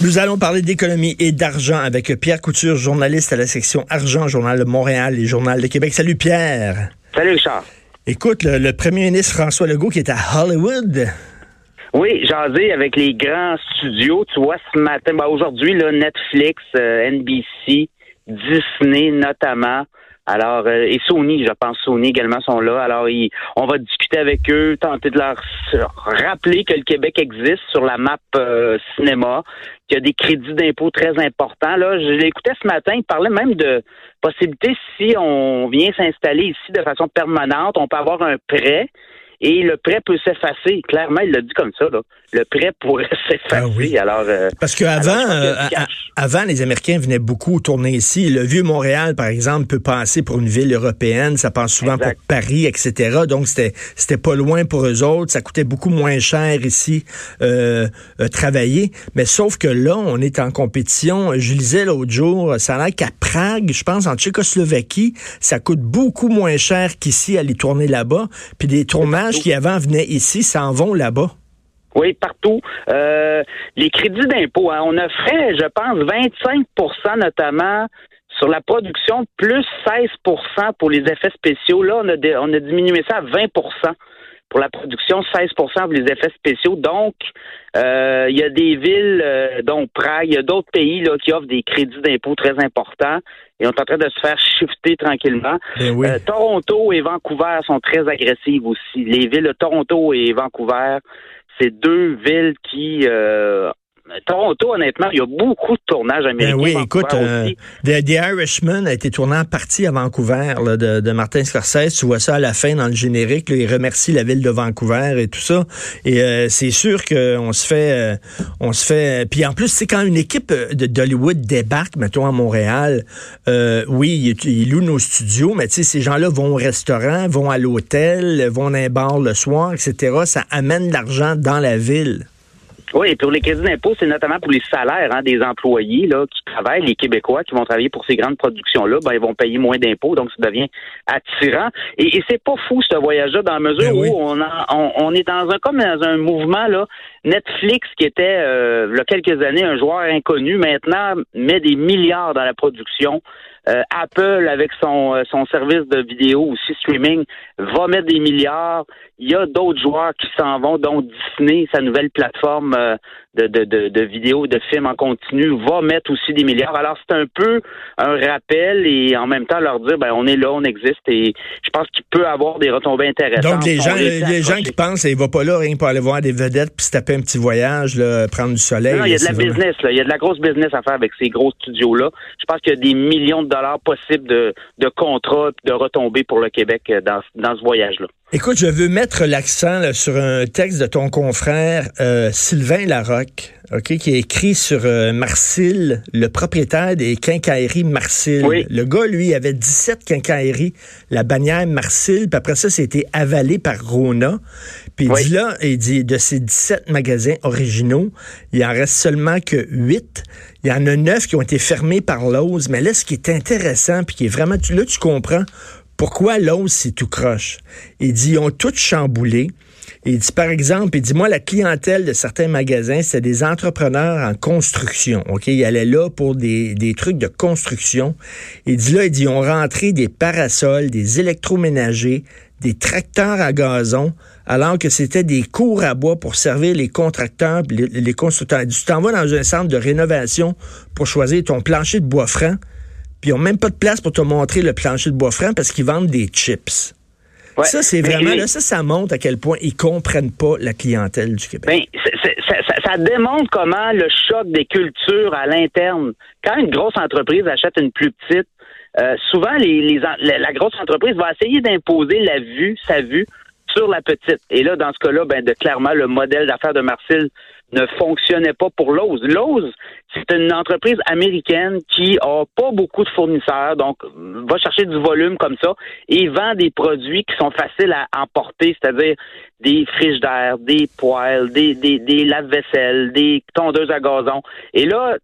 Nous allons parler d'économie et d'argent avec Pierre Couture, journaliste à la section Argent, Journal de Montréal et Journal de Québec. Salut Pierre. Salut Richard. Écoute, le, premier ministre François Legault qui est à Hollywood. Oui, jasé avec les grands studios. Tu vois, ce matin, ben aujourd'hui, Netflix, euh, NBC, Disney notamment. Alors, euh, et Sony, je pense, Sony également sont là. Alors, on va discuter avec eux, tenter de leur rappeler que le Québec existe sur la map euh, cinéma, qu'il y a des crédits d'impôt très importants. Là, je l'écoutais ce matin, il parlait même de possibilité si on vient s'installer ici de façon permanente, on peut avoir un prêt et le prêt peut s'effacer. Clairement, il l'a dit comme ça. Là. Le prêt pourrait s'effacer. Ah alors, euh, Parce qu'avant, euh, avant, les Américains venaient beaucoup tourner ici. Le vieux Montréal, par exemple, peut passer pour une ville européenne. Ça passe souvent pour Paris, etc. Donc, c'était c'était pas loin pour eux autres. Ça coûtait beaucoup moins cher ici euh, euh travailler. Mais sauf que là, on est en compétition. Je lisais l'autre jour, ça a l'air qu'à Prague, je pense, en Tchécoslovaquie, ça coûte beaucoup moins cher qu'ici aller tourner là-bas. Puis des tournages qui avant venaient ici s'en vont là-bas. Oui, partout. Euh, les crédits d'impôt, hein, on a fait, je pense, 25% notamment sur la production, plus 16% pour les effets spéciaux. Là, on a, on a diminué ça à 20 pour la production, 16 pour les effets spéciaux. Donc, euh, il y a des villes, euh, dont Prague, il y a d'autres pays là, qui offrent des crédits d'impôt très importants et on est en train de se faire shifter tranquillement. Ben euh, Toronto et Vancouver sont très agressives aussi. Les villes de Toronto et Vancouver, c'est deux villes qui Toronto, honnêtement, il y a beaucoup de tournages ben américains. oui, écoute, euh, The, Irishman a été tourné en partie à Vancouver de, Martin Scorsese. Tu vois ça à la fin dans le générique. il remercie la ville de Vancouver et tout ça. Et euh, c'est sûr qu'on se fait, euh, on se fait. Puis en plus, c'est quand une équipe d'Hollywood débarque, mettons à Montréal. oui, ils, louent nos studios, mais tu sais, ces gens-là vont au restaurant, vont à l'hôtel, vont dans un bar le soir, etc. Ça amène de l'argent dans la ville. Oui, et pour les crédits d'impôt, c'est notamment pour les salaires hein, des employés là, qui travaillent, les Québécois qui vont travailler pour ces grandes productions-là, ben, ils vont payer moins d'impôts, donc ça devient attirant. Et, et c'est pas fou ce voyage-là, dans la mesure ben où on, on, est dans un comme dans un mouvement là. Netflix, qui était euh, il y a quelques années un joueur inconnu, maintenant met des milliards dans la production. Euh, Apple, avec son, euh, son service de vidéo aussi streaming, va mettre des milliards. Il y a d'autres joueurs qui s'en vont, dont Disney, sa nouvelle plateforme euh, de, de, de, de vidéos, de films en continu, va mettre aussi des milliards. Alors, c'est un peu un rappel et en même temps leur dire, ben, on est là, on existe et je pense qu'il peut avoir des retombées intéressantes. Donc, les gens, les, gens qui pensent, il va pas là rien pour aller voir des vedettes puis se taper un petit voyage, là, prendre du soleil. Non, il y a de la business, là. Il y a de la grosse business à faire avec ces gros studios-là. Je pense qu'il y a des millions de dollars possibles de, de contrats de retombées pour le Québec euh, dans, dans ce voyage-là. Écoute, je veux mettre l'accent sur un texte de ton confrère euh, Sylvain Larocque, ok, qui est écrit sur euh, Marcille, le propriétaire des quincailleries Marcille. Le gars, lui, avait 17 quincailleries, la bannière Marcille, puis après ça, c'était avalé par Rona. Puis il dit là, il dit, de ces 17 magasins originaux, il en reste seulement que 8. Il y en a 9 qui ont été fermés par l'ose. Mais là, ce qui est intéressant, puis qui est vraiment, là, tu comprends pourquoi l'os, c'est tout croche? Il dit, ils ont tout chamboulé. Il dit, par exemple, il dit, moi, la clientèle de certains magasins, c'est des entrepreneurs en construction. OK? Ils allaient là pour des, des trucs de construction. Il dit là, il dit, ils ont rentré des parasols, des électroménagers, des tracteurs à gazon, alors que c'était des cours à bois pour servir les contracteurs, les, les constructeurs. Tu t'en vas dans un centre de rénovation pour choisir ton plancher de bois franc puis ils n'ont même pas de place pour te montrer le plancher de bois franc parce qu'ils vendent des chips. Ça, c'est vraiment, là, ça, ça montre à quel point ils comprennent pas la clientèle du Québec. Ben, ça, démontre comment le choc des cultures à l'interne, quand une grosse entreprise achète une plus petite, euh, souvent, les, la grosse entreprise va essayer d'imposer la vue, sa vue, sur la petite. Et là, dans ce cas-là, ben, de, clairement, le modèle d'affaires de Marcel ne fonctionnait pas pour Lowe's. Lowe's, c'est une entreprise américaine qui a pas beaucoup de fournisseurs, donc va chercher du volume comme ça et vend des produits qui sont faciles à emporter, c'est-à-dire des friches d'air, des poêles, des, des, des lave-vaisselle, des tondeuses à gazon. Et là,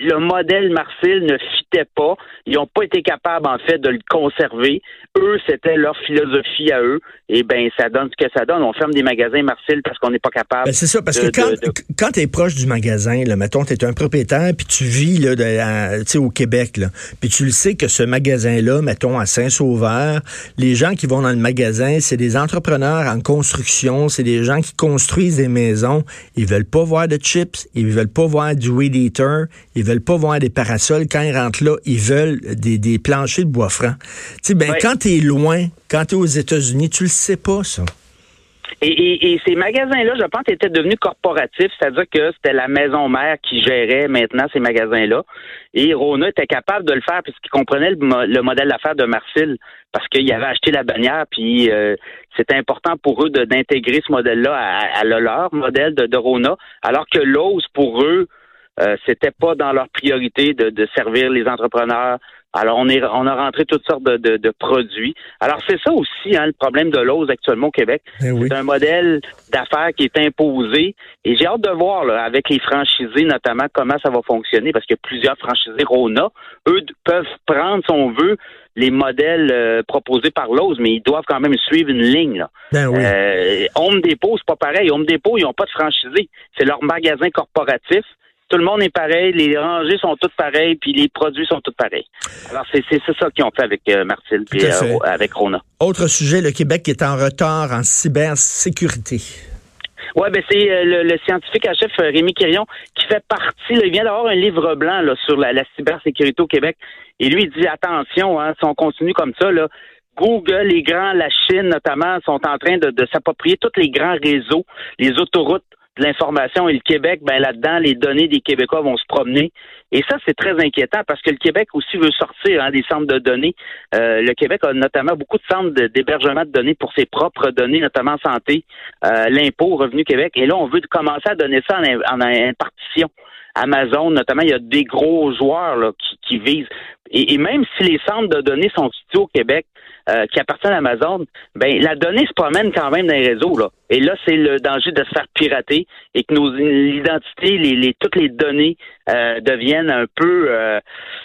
le modèle Marcel ne fitait pas. Ils n'ont pas été capables, en fait, de le conserver. Eux, c'était leur philosophie à eux. Et ben, ça donne ce que ça donne. On ferme des magasins Marcel parce qu'on n'est pas capable. Ben, c'est ça, parce que quand, quand tu es proche du magasin, là, mettons, tu es un propriétaire, puis tu vis là, de, au Québec, là, puis tu le sais que ce magasin-là, mettons, à Saint-Sauveur, les gens qui vont dans le magasin, c'est des entrepreneurs en construction c'est des gens qui construisent des maisons. Ils veulent pas voir de chips, ils veulent pas voir du weed eater, ils veulent pas voir des parasols. Quand ils rentrent là, ils veulent des, des planchers de bois franc. Tu sais, ben, quand tu es loin, quand tu es aux États-Unis, tu le sais pas, ça. Et, ces magasins-là, je pense, étaient devenus corporatifs, c'est-à-dire que c'était la maison mère qui gérait maintenant ces magasins-là. Et Rona était capable de le faire puisqu'il comprenait le, modèle d'affaires de Marcel, parce qu'il avait acheté la bannière, puis euh, c'était important pour eux d'intégrer ce modèle-là à, leur modèle de, de Rona, alors que Lowe's, pour eux, euh, c'était pas dans leur priorité de, de, servir les entrepreneurs, alors, on, est, on a rentré toutes sortes de, de, produits. Alors, c'est ça aussi, hein, le problème de l'ose actuellement au Québec. Eh c'est un modèle d'affaires qui est imposé. Et j'ai hâte de voir, là, avec les franchisés, notamment, comment ça va fonctionner, parce que plusieurs franchisés Rona, eux, peuvent prendre, si on veut, les modèles euh, proposés par l'ose, mais ils doivent quand même suivre une ligne. Là. Ben oui. euh, Home Depot, c'est pas pareil. Home Depot, ils n'ont pas de franchisés. C'est leur magasin corporatif tout le monde est pareil, les rangées sont toutes pareilles, puis les produits sont tous pareils. Alors, c'est ça qu'ils ont fait avec euh, Martil, puis euh, avec Rona. Autre sujet, le Québec est en retard en cybersécurité. Oui, ben c'est euh, le, scientifique à chef Rémi Quirion qui fait partie, il vient d'avoir un livre blanc là, sur la, cybersécurité au Québec. Et lui, il dit attention, hein, si on continue comme ça, là, Google, les grands, la Chine notamment, sont en train de, de s'approprier tous les grands réseaux, les autoroutes l'information et le Québec, ben là-dedans, les données des Québécois vont se promener. Et ça, c'est très inquiétant parce que le Québec aussi veut sortir hein, des centres de données. Euh, le Québec a notamment beaucoup de centres d'hébergement de, données pour ses propres données, notamment santé, euh, l'impôt, Revenu Québec. Et là, on veut commencer à donner ça en, en impartition. Amazon, notamment, il y a des gros joueurs là, qui, qui visent. Et, même si les centres de données sont situés au Québec, euh, qui appartiennent à Amazon, ben la donnée se promène quand même dans les réseaux là. Et là, c'est le danger de se faire pirater et que nos identités, les, les toutes les données euh, deviennent un peu euh,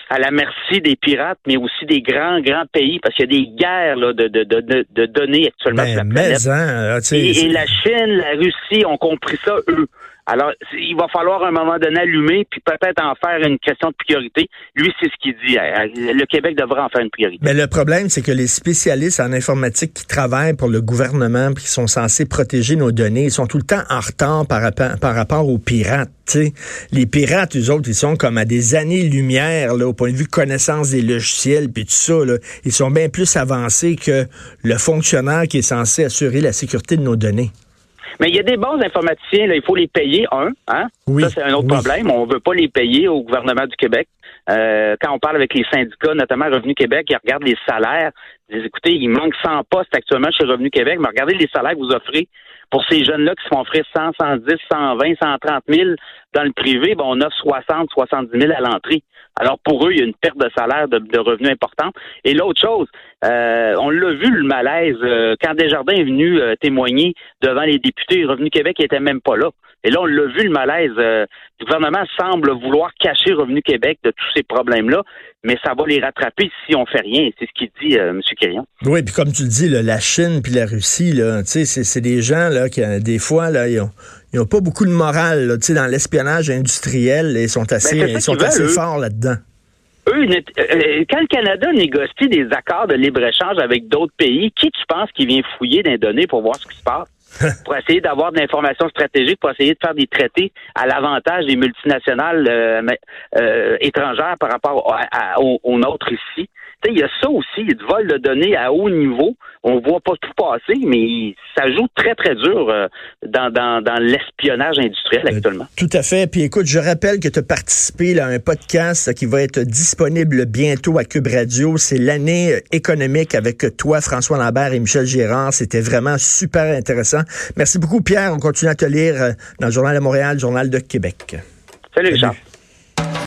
à la merci des pirates, mais aussi des grands grands pays, parce qu'il y a des guerres là, de, de, de, de données actuellement sur la planète. Hein, et, la Chine, la Russie ont compris ça eux. Alors, il va falloir à un moment donné allumer, puis peut-être en faire une question de priorité. Lui, c'est ce qu'il dit. Le Québec devrait en faire une priorité. Mais le problème, c'est que les spécialistes en informatique qui travaillent pour le gouvernement, qui sont censés protéger nos données, ils sont tout le temps en retard par, rapport, aux pirates. Les pirates, eux autres, ils sont comme à des années-lumière au point de vue connaissance des logiciels, puis tout ça. Là, ils sont bien plus avancés que le fonctionnaire qui est censé assurer la sécurité de nos données. Mais il y a des bons informaticiens, là, il faut les payer, un. Hein? ça, c'est un autre problème. On ne veut pas les payer au gouvernement du Québec. Euh, quand on parle avec les syndicats, notamment Revenu Québec, ils regardent les salaires. Ils disent, écoutez, il manque 100 postes actuellement chez Revenu Québec, mais regardez les salaires que vous offrez pour ces jeunes-là qui se font offrir 100, 110, 120, 130 000 dans le privé, ben, on offre 60, 70 000 à l'entrée. Alors pour eux, il y a une perte de salaire, de, revenus importante. Et l'autre chose, euh, on l'a vu le malaise euh, quand Desjardins est venu euh, témoigner devant les députés, Revenu Québec n'était même pas là. Et là, on l'a vu le malaise. le gouvernement semble vouloir cacher Revenu Québec de tous ces problèmes-là, mais ça va les rattraper si on fait rien. C'est ce qu'il dit M. Quirion. Oui, puis comme tu le dis, la Chine puis la Russie, c'est des gens là qui des fois là, ils ont ils pas beaucoup de morale là, dans l'espionnage industriel. Ils sont assez, ben, ils sont assez forts là-dedans. Eux, euh, euh, quand le Canada négocie des accords de libre-échange avec d'autres pays, qui tu penses qui vient fouiller des données pour voir ce qui se passe? pour essayer d'avoir de l'information stratégique, pour essayer de faire des traités à l'avantage des multinationales euh, étrangères par rapport aux, nôtres ici. Il y a ça aussi, du vol de données à haut niveau. On voit pas tout passer, mais ça joue très, très dur euh, dans, dans, dans l'espionnage industriel euh, actuellement. tout à fait. Puis écoute, je rappelle que tu as participé à un podcast qui va être disponible bientôt à Cube Radio. C'est l'année économique avec toi, François Lambert et Michel Gérard. C'était vraiment super intéressant. Merci beaucoup, Pierre. On continue à te lire dans le Journal de Montréal, le Journal de Québec. Salut, Salut. Richard.